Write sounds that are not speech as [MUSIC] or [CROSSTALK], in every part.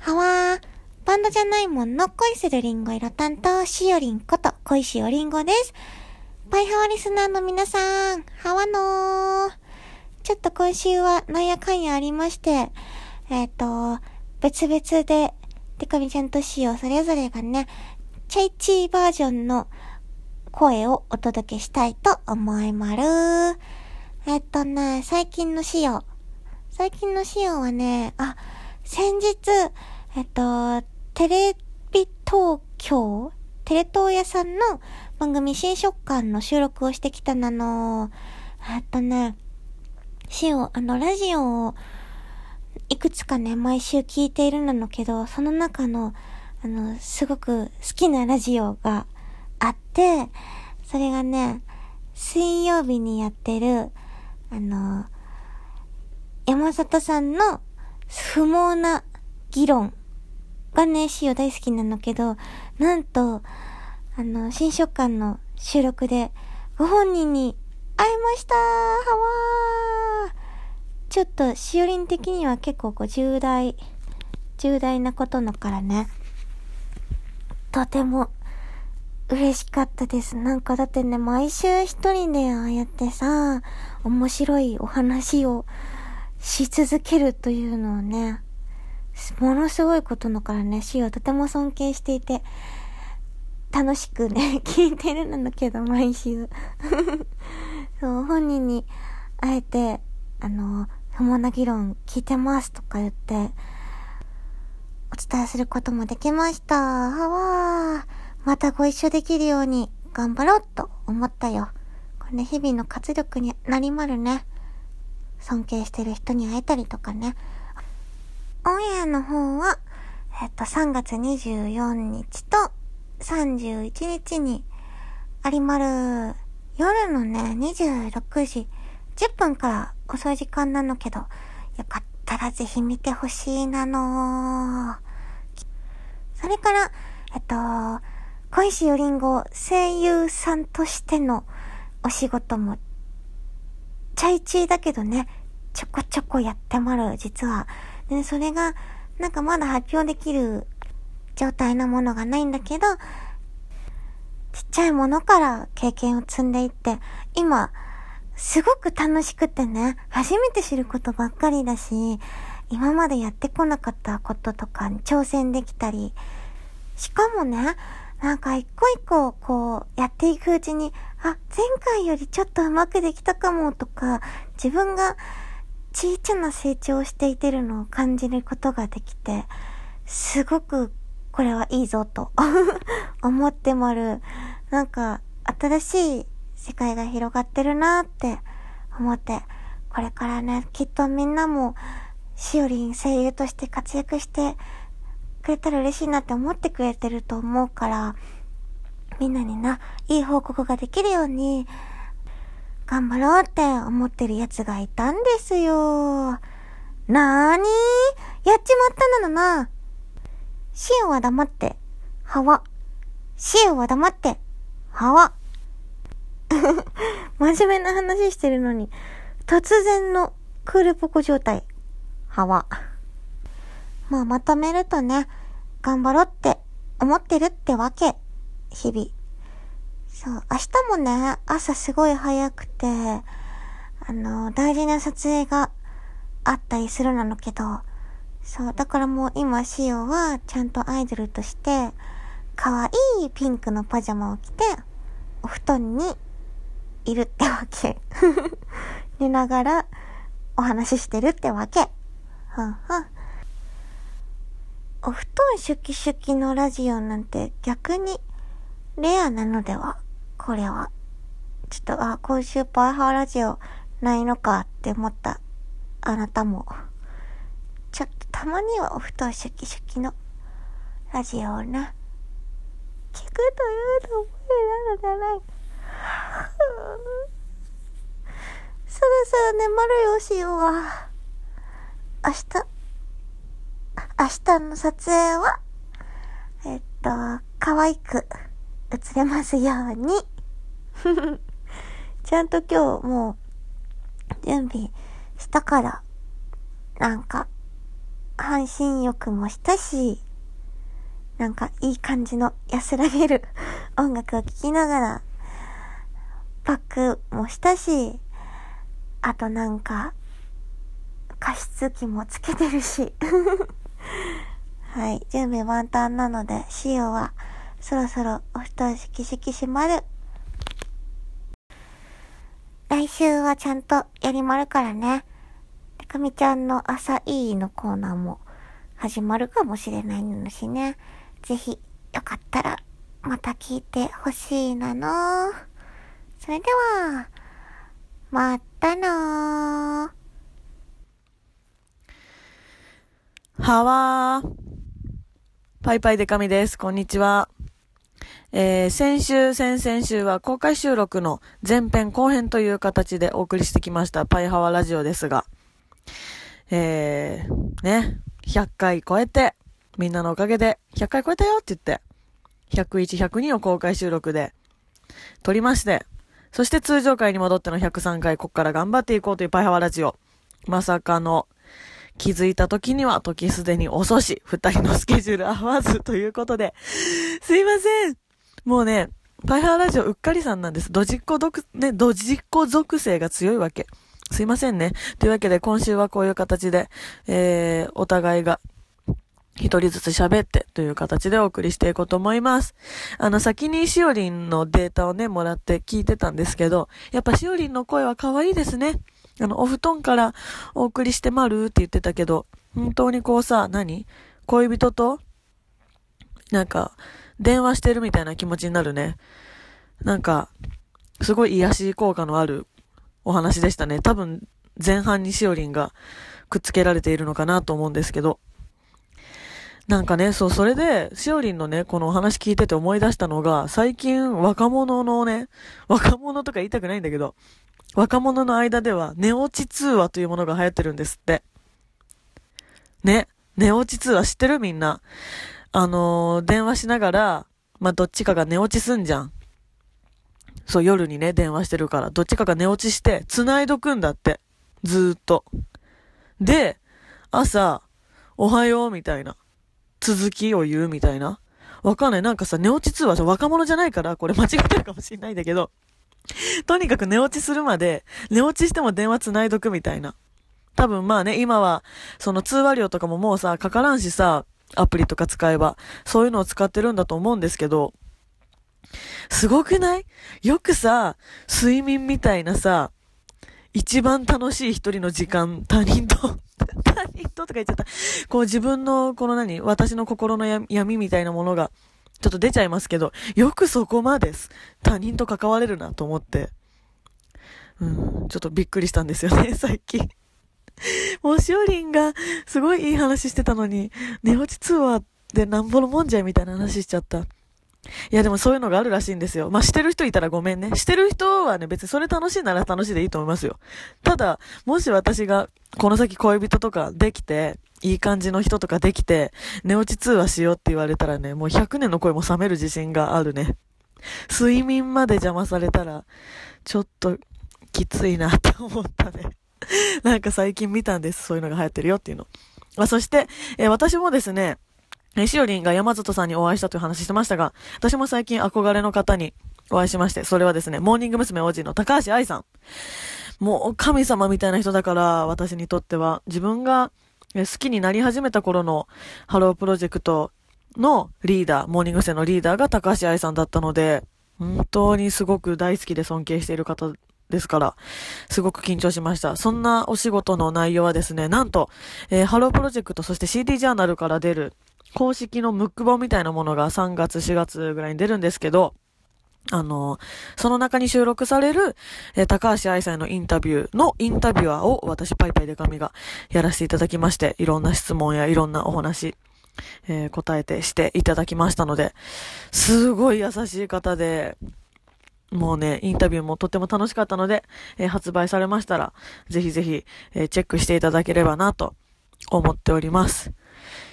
はわー。バンドじゃないもんの恋するリンゴ色担当、しおりんこと恋しおりんごです。パイハワリスナー。の皆さん、はわのー。ちょっと今週はなんやかんやありまして、えっ、と、別々で、デカミちゃんとしおそれぞれがね、チャイチーバージョンの声をお届けしたいと思いまる。えっとね、最近のしお。最近のしおはね、あ、先日、えっと、テレビ東京テレ東屋さんの番組新食感の収録をしてきたなの。えっとね、しお、あの、ラジオをいくつかね、毎週聞いているなのけど、その中の、あの、すごく好きなラジオがあって、それがね、水曜日にやってる、あの、山里さんの不毛な議論がね、しお大好きなのけど、なんと、あの、新食感の収録で、ご本人に会いましたはわー。ちょっと、しおりん的には結構こう重大、重大なことのからね、とても嬉しかったです。なんかだってね、毎週一人でああやってさ、面白いお話をし続けるというのをね、ものすごいことのからね、シオとても尊敬していて、楽しくね、[LAUGHS] 聞いてるんだけど、毎週。[LAUGHS] そう、本人にあえて、あの、不毛な議論聞いてますとか言って、お伝えすることもできました。はわー。またご一緒できるように頑張ろうと思ったよ。これね、日々の活力になりまるね。尊敬してる人に会えたりとかね。オンエアの方は、えっと、3月24日と31日にありまる。夜のね、26時10分から遅い時間なのけど、よかったたらぜひ見てほしいなのそれから、えっと、小石よりんご声優さんとしてのお仕事も、チャイチーだけどね、ちょこちょこやってまる、実は。で、それが、なんかまだ発表できる状態なものがないんだけど、ちっちゃいものから経験を積んでいって、今、すごく楽しくてね、初めて知ることばっかりだし、今までやってこなかったこととかに挑戦できたり、しかもね、なんか一個一個こうやっていくうちに、あ、前回よりちょっとうまくできたかもとか、自分が小さな成長をしていてるのを感じることができて、すごくこれはいいぞと思ってもる。なんか新しい世界が広がってるなって思って、これからね、きっとみんなもしおりん声優として活躍してくれたら嬉しいなって思ってくれてると思うから、みんなにな、いい報告ができるように、頑張ろうって思ってるやつがいたんですよ。なーに？ーやっちまったなのな。シオは黙って、はわ。シオは黙って、はわ。真面目な話してるのに、突然のクールポコ状態。はわ。まあまとめるとね、頑張ろうって思ってるってわけ。日々。そう、明日もね、朝すごい早くて、あの、大事な撮影があったりするなのけど、そう、だからもう今シオはちゃんとアイドルとして、可愛いピンクのパジャマを着て、お布団にいるってわけ。[LAUGHS] 寝ながらお話ししてるってわけ。ふんふん。お布団シュキシュキのラジオなんて逆にレアなのではこれは。ちょっと、あ、今週パイハーラジオないのかって思ったあなたも。ちょっとたまにはお布団シュキシュキのラジオをな、聞くというのもなのじゃない。そろそろ眠るよしようは。明日、明日の撮影は、えっと、可愛く映れますように。[LAUGHS] ちゃんと今日もう準備したから、なんか、半身浴もしたし、なんかいい感じの安らげる音楽を聴きながら、パックもしたし、あとなんか、加湿器もつけてるし。[LAUGHS] はい、準備万端なので、シオはそろそろお布団敷き敷き閉まる。来週はちゃんとやりまるからね。かみちゃんの朝いいのコーナーも始まるかもしれないのしね。ぜひ、よかったら、また聞いてほしいなの。それでは、またのはわー。パイパイデカミです。こんにちは。えー、先週、先々週は公開収録の前編後編という形でお送りしてきましたパイハワラジオですが、えー、ね、100回超えて、みんなのおかげで100回超えたよって言って、101、102を公開収録で撮りまして、そして通常回に戻っての103回、こっから頑張っていこうというパイハワラジオ。まさかの、気づいた時には時すでに遅し、二人のスケジュール合わずということで、すいませんもうね、パイハーラジオうっかりさんなんです。ドジっ子毒、ね、ドジっ子属性が強いわけ。すいませんね。というわけで今週はこういう形で、えー、お互いが一人ずつ喋ってという形でお送りしていこうと思います。あの、先にしおりんのデータをね、もらって聞いてたんですけど、やっぱしおりんの声は可愛いですね。あの、お布団からお送りしてまるって言ってたけど、本当にこうさ、何？恋人と、なんか、電話してるみたいな気持ちになるね。なんか、すごい癒し効果のあるお話でしたね。多分、前半にしおりんがくっつけられているのかなと思うんですけど。なんかね、そう、それで、しおりんのね、このお話聞いてて思い出したのが、最近若者のね、若者とか言いたくないんだけど、若者の間では寝落ち通話というものが流行ってるんですって。ね、寝落ち通話知ってるみんな？あのー、電話しながら、まあ、どっちかが寝落ちすんじゃん。そう、夜にね、電話してるから、どっちかが寝落ちして、繋いどくんだって。ずーっと。で、朝、おはようみたいな。続きを言うみたいな。わかんない。なんかさ、寝落ち通話若者じゃないから、これ間違ってるかもしんないんだけど、とにかく寝落ちするまで、寝落ちしても電話繋いどくみたいな。多分まあね、今は、その通話料とかももうさ、かからんしさ、アプリとか使えば、そういうのを使ってるんだと思うんですけど、すごくない？よくさ、睡眠みたいなさ、一番楽しい一人の時間、他人と [LAUGHS] 他人ととか言っちゃった。こう自分の、この何私の心の闇みたいなものが、ちょっと出ちゃいますけど、よくそこまで他人と関われるなと思って、うん、ちょっとびっくりしたんですよね、[LAUGHS] 最近。もうしおりんがすごいいい話してたのに、寝落ち通話でなんぼのもんじゃいみたいな話しちゃった。いやでもそういうのがあるらしいんですよ。まあ、してる人いたらごめんね。してる人はね、別にそれ楽しいなら楽しいでいいと思いますよ。ただ、もし私がこの先恋人とかできて、いい感じの人とかできて、寝落ち通話しようって言われたらね、もう100年の声も冷める自信があるね。睡眠まで邪魔されたら、ちょっときついなって思ったね。なんか最近見たんです。そういうのが流行ってるよっていうの。まあ、そして、えー、私もですね、え、しおりんが山里さんにお会いしたという話してましたが、私も最近憧れの方にお会いしまして、それはですね、モーニング娘。 OGの高橋愛さん。もう神様みたいな人だから、私にとっては、自分が好きになり始めた頃のハロープロジェクトのリーダー、モーニング娘。のリーダーが高橋愛さんだったので、本当にすごく大好きで尊敬している方ですから、すごく緊張しました。そんなお仕事の内容はですね、なんと、えー、ハロープロジェクト、そして CD ジャーナルから出る公式のムック本みたいなものが3月、4月ぐらいに出るんですけど、あの、その中に収録される、えー、高橋愛さんのインタビューのインタビュアーを私、パイパイデカミがやらせていただきまして、いろんな質問やいろんなお話、えー、答えてしていただきましたので、すごい優しい方で、もうね、インタビューもとっても楽しかったので、えー、発売されましたら、ぜひぜひ、え、チェックしていただければなと思っております。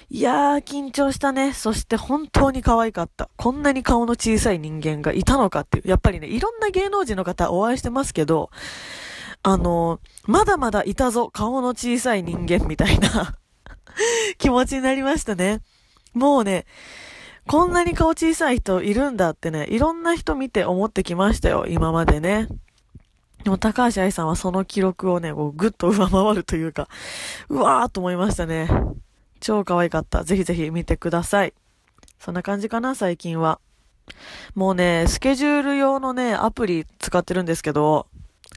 いやー、緊張したね。そして本当に可愛かった。こんなに顔の小さい人間がいたのかっていう。やっぱりね、いろんな芸能人の方お会いしてますけど、あのー、まだまだいたぞ、顔の小さい人間みたいな [LAUGHS] 気持ちになりましたね。もうね、こんなに顔小さい人いるんだってね、いろんな人見て思ってきましたよ、今までね。でも高橋愛さんはその記録をね、こうぐっと上回るというか、うわーと思いましたね。超可愛かった。ぜひぜひ見てください。そんな感じかな、最近は。もうね、スケジュール用のね、アプリ使ってるんですけど、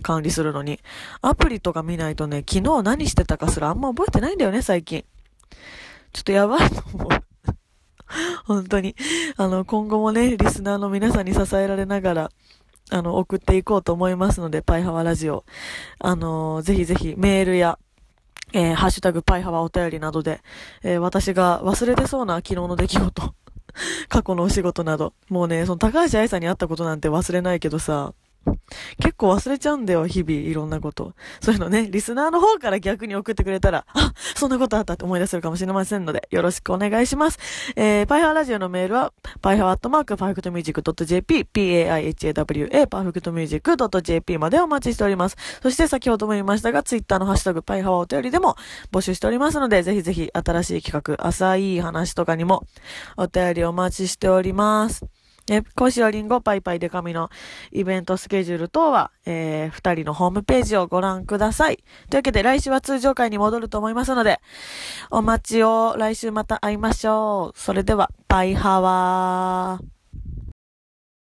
管理するのに。アプリとか見ないとね、昨日何してたかすらあんま覚えてないんだよね、最近。ちょっとやばいと思う。[LAUGHS] 本当に。あの、今後もね、リスナーの皆さんに支えられながら、あの、送っていこうと思いますので、パイハワラジオ。あのー、ぜひぜひメールや、えー、ハッシュタグパイハワお便りなどで、えー、私が忘れてそうな昨日の出来事、[LAUGHS] 過去のお仕事など、もうね、その高橋愛さんに会ったことなんて忘れないけどさ、結構忘れちゃうんだよ、日々、いろんなこと。そういうのね、リスナーの方から逆に送ってくれたら、あ、そんなことあったって思い出せるかもしれませんので、よろしくお願いします。えー、パイハーラジオのメールは、パイハワアットマーク、パーフェクトミュージック .jp、p-a-i-h-a-w-a、パーフェクトミュージック .jp までお待ちしております。そして先ほども言いましたが、ツイッターのハッシュタグ、パイハワお便りでも募集しておりますので、ぜひぜひ新しい企画、浅い話とかにもお便りお待ちしております。え、恋汐りんご、ぱいぱいでか美のイベントスケジュール等は、えー、二人のホームページをご覧ください。というわけで来週は通常回に戻ると思いますので、お待ちを来週また会いましょう。それでは、パイハワー。